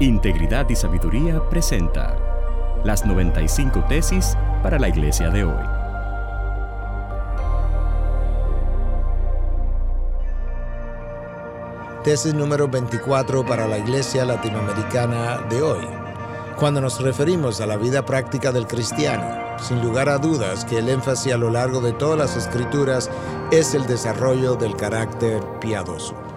Integridad y Sabiduría presenta las 95 tesis para la iglesia de hoy. Tesis número 24 para la iglesia latinoamericana de hoy. Cuando nos referimos a la vida práctica del cristiano, sin lugar a dudas que el énfasis a lo largo de todas las escrituras es el desarrollo del carácter piadoso.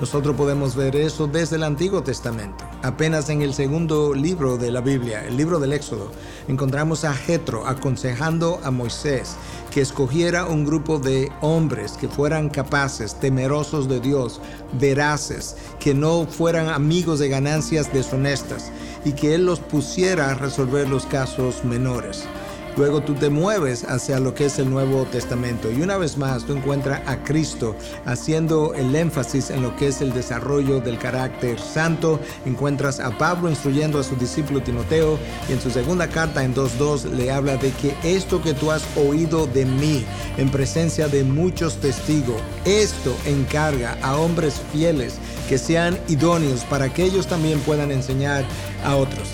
Nosotros podemos ver eso desde el Antiguo Testamento. Apenas en el segundo libro de la Biblia, el libro del Éxodo, encontramos a Jetro aconsejando a Moisés que escogiera un grupo de hombres que fueran capaces, temerosos de Dios, veraces, que no fueran amigos de ganancias deshonestas y que él los pusiera a resolver los casos menores. Luego tú te mueves hacia lo que es el Nuevo Testamento y una vez más tú encuentras a Cristo haciendo el énfasis en lo que es el desarrollo del carácter santo. Encuentras a Pablo instruyendo a su discípulo Timoteo y en su segunda carta en 2.2 le habla de que esto que tú has oído de mí en presencia de muchos testigos, esto encarga a hombres fieles que sean idóneos para que ellos también puedan enseñar a otros.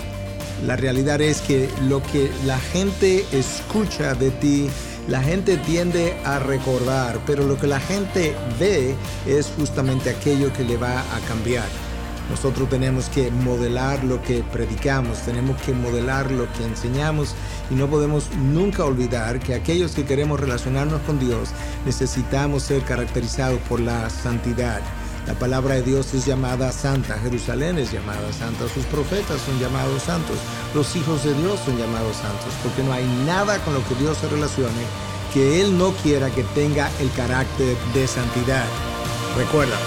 La realidad es que lo que la gente escucha de ti, la gente tiende a recordar, pero lo que la gente ve es justamente aquello que le va a cambiar. Nosotros tenemos que modelar lo que predicamos, tenemos que modelar lo que enseñamos y no podemos nunca olvidar que aquellos que queremos relacionarnos con Dios necesitamos ser caracterizados por la santidad. La palabra de Dios es llamada santa, Jerusalén es llamada santa, sus profetas son llamados santos, los hijos de Dios son llamados santos, porque no hay nada con lo que Dios se relacione que Él no quiera que tenga el carácter de santidad. Recuerda,